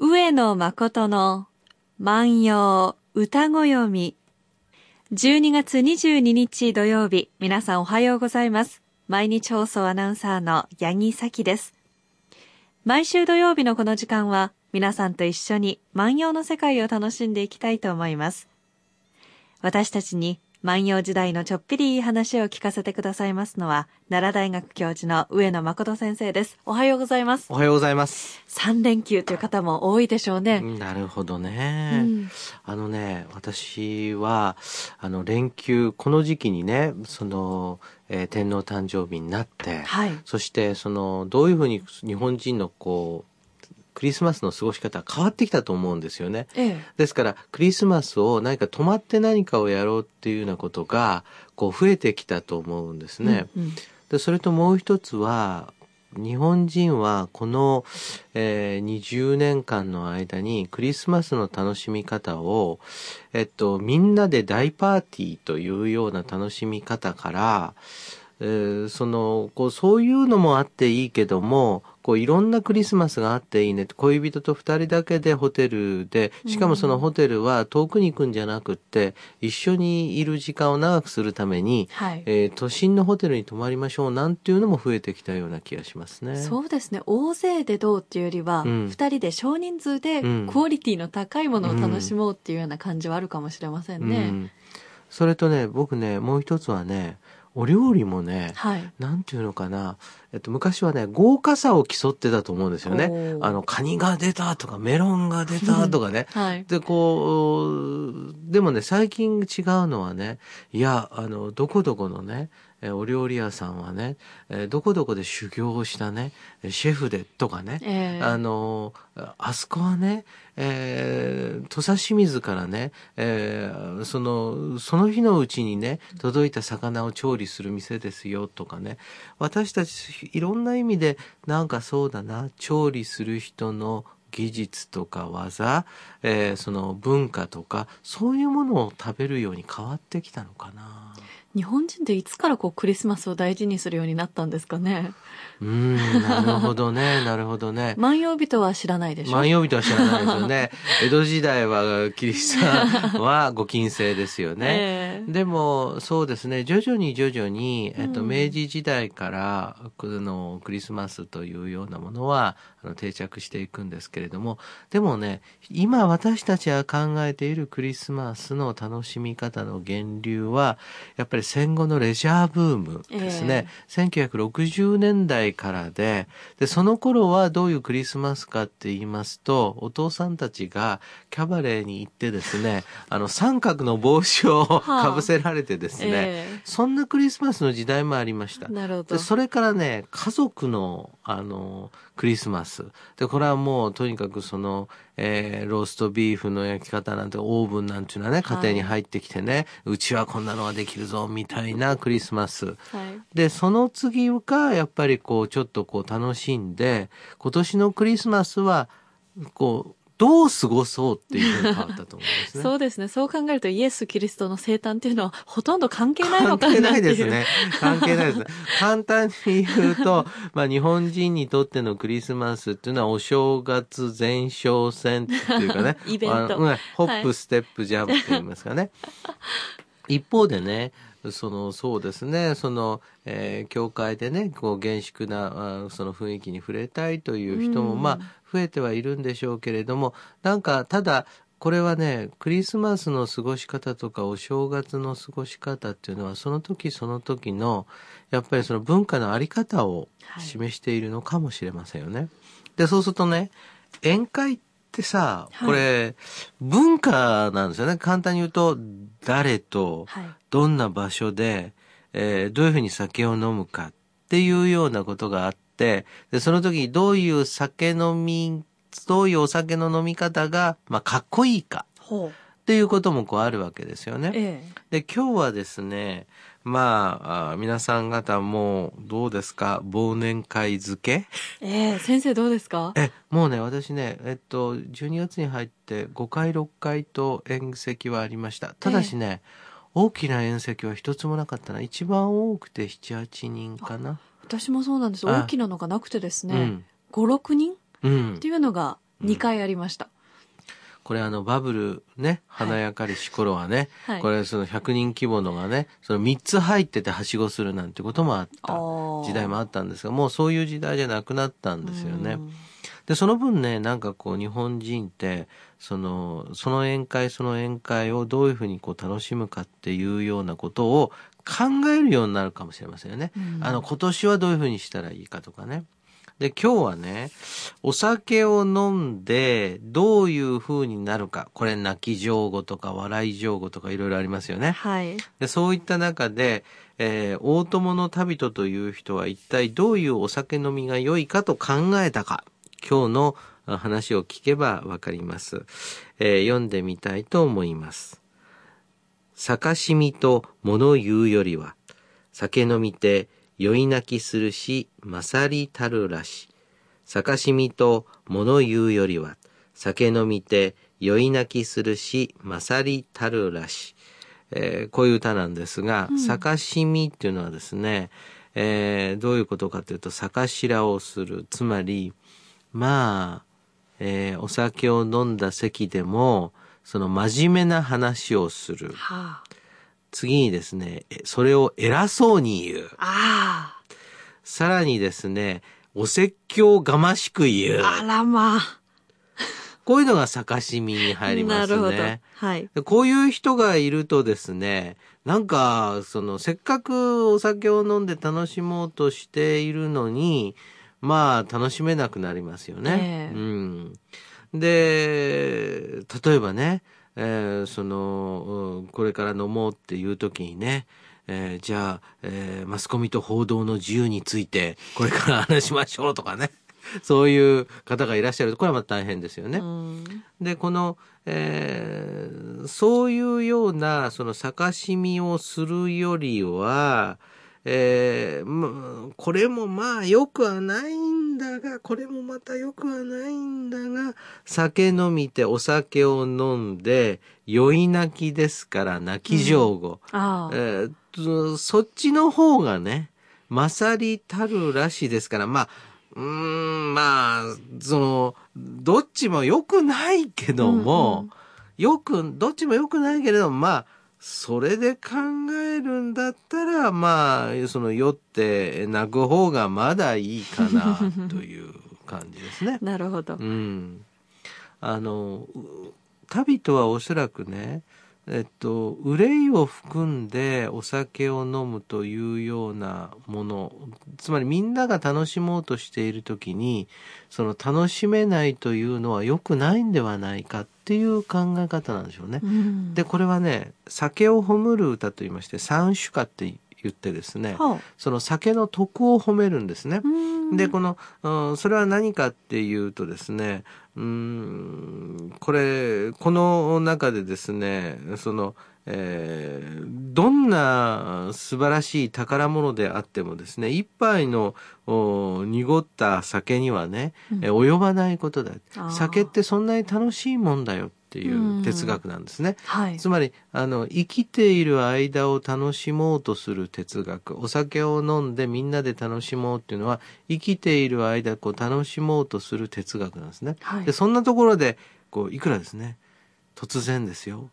上野誠の万葉歌ご読み。12月22日土曜日、皆さんおはようございます。毎日放送アナウンサーの八木咲です。毎週土曜日のこの時間は、皆さんと一緒に万葉の世界を楽しんでいきたいと思います。私たちに万葉時代のちょっぴりいい話を聞かせてくださいますのは、奈良大学教授の上野誠先生です。おはようございます。おはようございます。3連休という方も多いでしょうね。なるほどうね。んあのね、私は、あの、連休、この時期にね、その、えー天皇誕生日になって、はい。そして、その、どういうふうに日本人のこう、クリスマスの過ごし方が変わってきたと思うんですよね。ええ。ですから、クリスマスを何か止まって何かをやろうっていうようなことが、こう、増えてきたと思うんですね。うんうんでそれともう一つは日本人はこの、えー20年間の間にクリスマスの楽しみ方を、えっと、みんなで大パーティーというような楽しみ方から、えーそのこうそういうのもあっていいけどもこういろんなクリスマスがあっていいね恋人と二人だけでホテルでしかもそのホテルは遠くに行くんじゃなくって一緒にいる時間を長くするためにはい。えー都心のホテルに泊まりましょうなんていうのも増えてきたような気がしますね。そうですね。大勢でどうっていうよりは、二、うん人で少人数でうんクオリティの高いものを楽しもうっていうような感じはあるかもしれませんね。うんそれとね僕ねもう一つはねお料理もねはい。なんていうのかな、えっと、昔はね豪華さを競ってたと思うんですよね。あのカニが出たとかメロンが出たとかね。はい。でこうでもね最近違うのはねいやあのどこどこのねえーお料理屋さんはね、えーどこどこで修行をしたねシェフでとかね、ええあのあそこはね、えー土佐清水からね、えーそのその日のうちにね届いた魚を調理する店ですよとかね私たちいろんな意味でなんかそうだな調理する人の技術とか技、えーその文化とかそういうものを食べるように変わってきたのかな。日本人っていつからこうクリスマスを大事にするようになったんですかね？うーんなるほどね なるほどね。万葉人は知らないでしょ？万葉人は知らないですよね。江戸時代はキリストはご禁制ですよね。ええでもそうですね徐々に徐々に、えっと、うん明治時代からこのクリスマスというようなものはあの定着していくんですけれどもでもね今私たちが考えているクリスマスの楽しみ方の源流はやっぱり戦後のレジャーブームですね、1960年代からででその頃はどういうクリスマスかって言いますとお父さんたちがキャバレーに行ってですね あの三角の帽子をはあ。かぶせられてですね、えそんなクリスマスの時代もありました。え。なるほど。で。それからね家族のあのクリスマス。でこれはもうとにかくその、えーローストビーフの焼き方なんてオーブンなんていうのはね家庭に入ってきてね、うちはこんなのができるぞみたいなクリスマスはい。でその次がやっぱりこうちょっとこう楽しんで今年のクリスマスはこうどう過ごそうっていうふうに変わったと思うんですね。そうですね。そう考えるとイエス・キリストの生誕っていうのはほとんど関係ないのかな関係ない。ですね。関係ないですね。簡単に言うと、まあ日本人にとってのクリスマスっていうのはお正月前哨戦っていうかね。イベントあのうんホップ、ステップ、ジャンプって言いますかね。一方でね、そのそうですね。その、えー教会でねこう厳粛なあその雰囲気に触れたいという人も、うん。まあ増えてはいるんでしょうけれどもなんかただこれはねクリスマスの過ごし方とかお正月の過ごし方っていうのはその時その時のやっぱりその文化のあり方をはい。示しているのかもしれませんよね。でそうするとね宴会ってさはいこれ、文化なんですよね簡単に言うと誰とはい。どんな場所で、えーどういうふうに酒を飲むかっていうようなことがあってでその時にどういう酒飲みどういうお酒の飲み方が、まあ、かっこいいか。っていうこともこうあるわけですよね。えで今日はですねまああ皆さん方もうどうですか？忘年会漬け？えええ先生どうですか？えもうね私ねえっと12月に入って5回6回と宴席はありました。ただしね、大きな宴席は一つもなかったな。一番多くて78人かな。私もそうなんです。あ。大きなのがなくてですね。うん、5、6人？うん。っていうのがうん2回ありました。これあのバブルね、華やかりし頃はね、はいこれその100人規模のがね、その3つ入っててはしごするなんてこともあった時代もああったんですが、もうそういう時代じゃなくなったんっですよね。で、その分ね、なんかこう日本人って、その、その宴会その宴会をどういうふうにこう楽しむかっていうようなことを考えるようになるかもしれませんよね。あの、今年はどういうふうにしたらいいかとかね。で、今日はね、お酒を飲んでどういう風になるか。これ泣き上語とか笑い上語とかいろいろありますよね。はい。でそういった中で、えー大友の旅人という人は一体どういうお酒飲みが良いかと考えたか。今日のあ話を聞けばわかります、えー読んでみたいと思います。酒しみと物言うよりは、酒飲みて酔い泣きするし、勝りたるらし。酒しみと物言うよりは、酒飲みて酔い泣きするし、勝りたるらし。えーこういう歌なんですが、酒しみっていうのはですね、えーどういうことかというと、酒白をする。つまり、まあ、えーお酒を飲んだ席でも、その真面目な話をする。はあ。次にですね、えそれを偉そうに言う。あさらにですね、お説教がましく言う。あ。あらまあ。こういうのが酒しみに入りますね。。はい。でこういう人がいるとですね、なんか、その、せっかくお酒を飲んで楽しもうとしているのに、まあ、楽しめなくなりますよね。ええうん。で、例えばね、えーその、うんこれから飲もうっていう時にね、えーじゃあ、えーマスコミと報道の自由について、これから話しましょうとかね。そういう方がいらっしゃると、これはまた大変ですよね。うんで、この、えーそういうような、その、逆しみをするよりは、えーまこれもまあ良くはないんだが、これもまた良くはないんだが、酒飲みてお酒を飲んで、酔い泣きですから泣き上戸。ああ。えーとそっちの方がね、勝りたるらしいですから、まあ、うーん、まあ、その、どっちも良くないけども、うんうんよく、どっちも良くないけれども、まあ、それで考えるんだったら、まあ、その酔って泣く方がまだいいかな、という感じですね。なるほどう。ん。あの、う旅とはおそらくね、えっと、憂いを含んでお酒を飲むというようなもの、つまりみんなが楽しもうとしているときに、その楽しめないというのは良くないんではないかっていう考え方なんでしょうね。うんで、これはね、酒を褒むる歌と言いまして、三種歌って言ってですね、はその酒の徳を褒めるんですねあ。うんで、この、うんそれは何かっていうとですね、うーん、これ、この中でですね、その、えーどんな素晴らしい宝物であってもですね、一杯のお濁った酒にはね、え及ばないことだ。酒ってそんなに楽しいもんだよっていう哲学なんですね。はい。つまり、あの、生きている間を楽しもうとする哲学。お酒を飲んでみんなで楽しもうっていうのは、生きている間、こう、楽しもうとする哲学なんですね。はいで、そんなところで、こう、いくらですね、突然ですよ。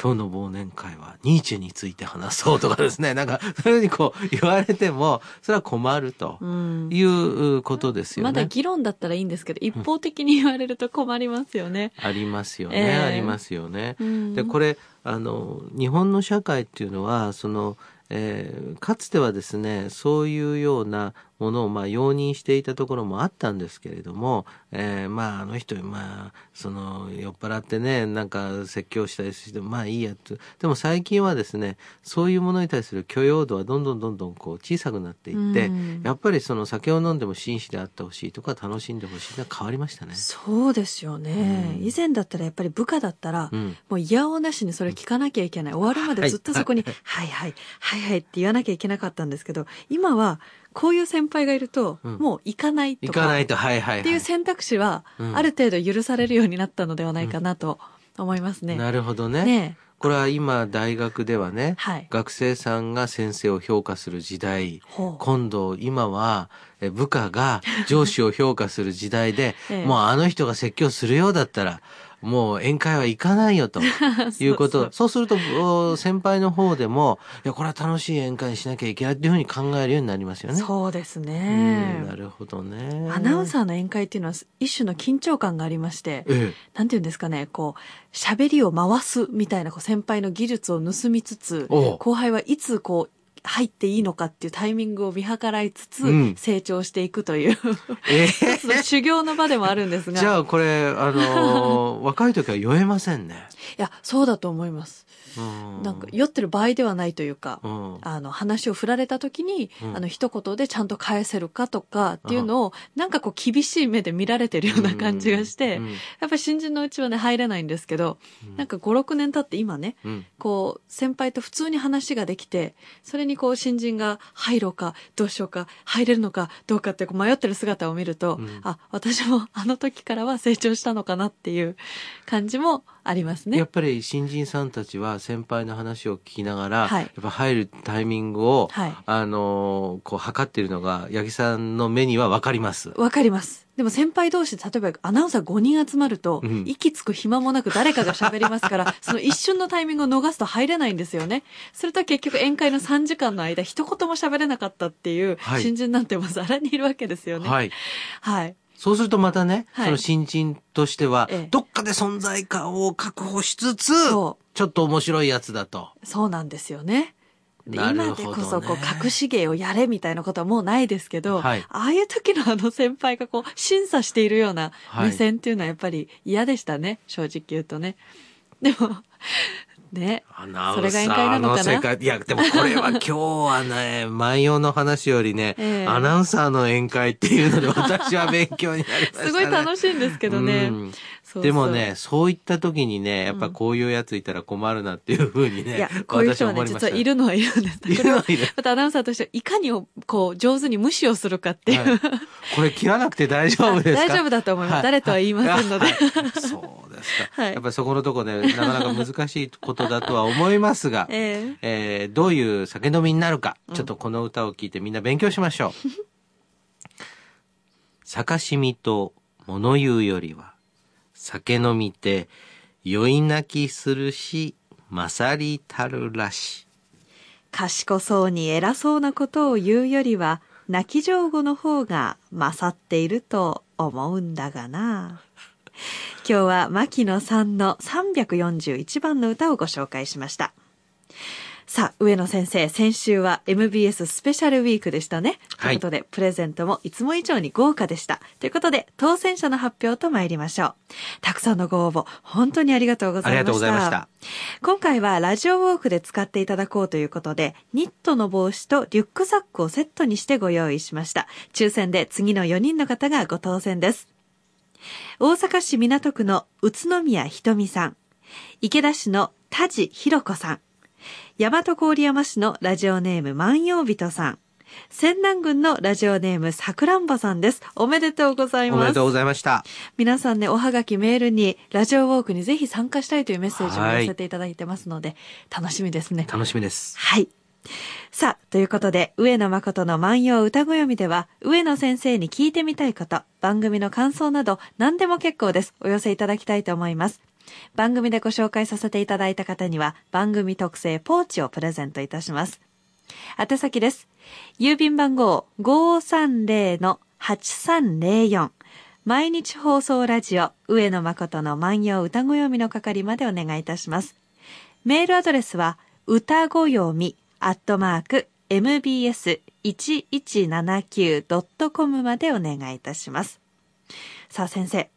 今日の忘年会はニーチェについて話そうとかですね、なんか、そういうふうにこう言われても、それは困るとうんいうことですよね。まだ議論だったらいいんですけど、一方的に言われると困りますよね。ありますよね、ええありますよね。うんでこれあの日本の社会っていうのはその、えーかつてはですねそういうようなものをまあ容認していたところもあったんですけれども、えーまああの人まあその酔っ払ってねなんか説教したりしてもまあいいやとでも最近はですねそういうものに対する許容度はどんどんどんどんこう小さくなっていって、うんやっぱりその酒を飲んでも紳士であってほしいとか楽しんでほしいとか変わりましたね。そうですよね、うん以前だったらやっぱり部下だったら、うんもう嫌おなしにそれ聞かなきゃいけない。終わるまでずっとそこに、はいはい、はいはいって言わなきゃいけなかったんですけど、今はこういう先輩がいると、うん。もう行かないとか、行かないとはいはい、はい、っていう選択肢は、うん。ある程度許されるようになったのではないかなと思いますね。なるほどね。ねこれは今大学ではね、はい。学生さんが先生を評価する時代、ほう。今度今はえ部下が上司を評価する時代で、ええ。もうあの人が説教するようだったら、もう宴会は行かないよと いうこと。そうすると、お先輩の方でも、いや、これは楽しい宴会にしなきゃいけないっていうふうに考えるようになりますよね。そうですうんねな。るほどね。アナウンサーの宴会っていうのは一種の緊張感がありまして、えなんていうんですかね、こう、喋りを回すみたいなこう先輩の技術を盗みつつ、後輩はいつこう、入っていいのかっていうタイミングを見計らいつつ、うん成長していくという、ええ一つの修行の場でもあるんですが。じゃあこれ、あのー 若い時は酔えませんね。いや、そうだと思います。うん。なんか、酔ってる場合ではないというか、うん。あの、話を振られた時に、うん。あの、一言でちゃんと返せるかとかっていうのを、なんかこう、厳しい目で見られてるような感じがして、うん。やっぱり新人のうちはね、入れないんですけど、なんか5、6年経って今ね、うん。こう、先輩と普通に話ができて、それにこう、新人が入ろうか、どうしようか、入れるのか、どうかってこう迷ってる姿を見ると、うん。あ、私もあの時からは成長したのかなっていう感じもありますねやっ。ぱり新人さんたちは先輩の話を聞きながら、はいやっぱ入るタイミングを、はいあのーこう測っているのが八木さんの目にはわかります。わかります。でも先輩同士で、例えばアナウンサー5人集まると、うん息つく暇もなく誰かが喋りますから、その一瞬のタイミングを逃すと入れないんですよね。それと結局宴会の3時間の間、一言も喋れなかったっていうはい新人なんてもうざらにいるわけですよね。はい。はい。そうするとまたね、はいその新人としては、ええどっかで存在感を確保しつつ、そちょっと面白いやつだと。そうなんですよね。今でこそこう隠し芸をやれみたいなことはもうないですけど、はいああいう時のあの先輩がこう審査しているようなはい目線っていうのはやっぱり嫌でしたね、正直言うとね。でも、ね、アナウンサーの世界。いや、でもこれは今日はね、万葉の話よりね、ええ。アナウンサーの宴会っていうので私は勉強になりましたね。すごい楽しいんですけどね。うん。そうそう。でもね、そういった時にね、やっぱこういうやついたら困るなっていうふうにね、いや、こういう人はね、実はいるのはいるんです。いるのはいる。またアナウンサーとしていかにをこう上手に無視をするかっていう、はい。これ切らなくて大丈夫ですか？大丈夫だと思います。はい。誰とは言いませんので。はい。そうですか。はいやっぱりそこのとこね、なかなか難しいことだとは思いますが、えええーどういう酒飲みになるか、うんちょっとこの歌を聴いてみんな勉強しましょう。酒しみと物言うよりは、酒飲みて酔い泣きするし、勝りたるらし。賢そうに偉そうなことを言うよりは、泣き上手の方が勝っていると思うんだがな。今日は牧野さんの341番の歌をご紹介しました。さあ、上野先生、先週は MBS スペシャルウィークでしたね。はいということで、プレゼントもいつも以上に豪華でした。ということで、当選者の発表と参りましょう。たくさんのご応募、本当にありがとうございました。ありがとうございました。今回はラジオウォークで使っていただこうということで、ニットの帽子とリュックサックをセットにしてご用意しました。抽選で次の4人の方がご当選です。大阪市港区の宇都宮ひとみさん、池田市の田地ひろ子さん、大和郡山市のラジオネーム万葉人さん、仙南郡のラジオネームさくらんぼさんです。おめでとうございますおめでとう。ございました。皆さんね、おはがきメールに、ラジオウォークにぜひ参加したいというメッセージを寄せていただいてますので、楽しみですね。楽しみです。はい。さあ、ということで、上野誠の万葉歌子読みでは、上野先生に聞いてみたいこと、番組の感想など、何でも結構です。お寄せいただきたいと思います。番組でご紹介させていただいた方には、番組特製ポーチをプレゼントいたします。宛先です。郵便番号530-8304毎日放送ラジオ上野誠の万葉歌子読みの係までお願いいたします。メールアドレスは歌子読みアットマーク mbs1179.com までお願いいたします。さあ先生。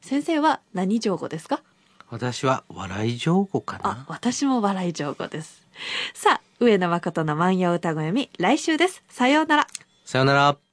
先生は何情語ですか？私は笑い上手かあな、。私も笑い情語です。さあ、上野誠の万葉歌子読み来週です。さようなら。さよなら。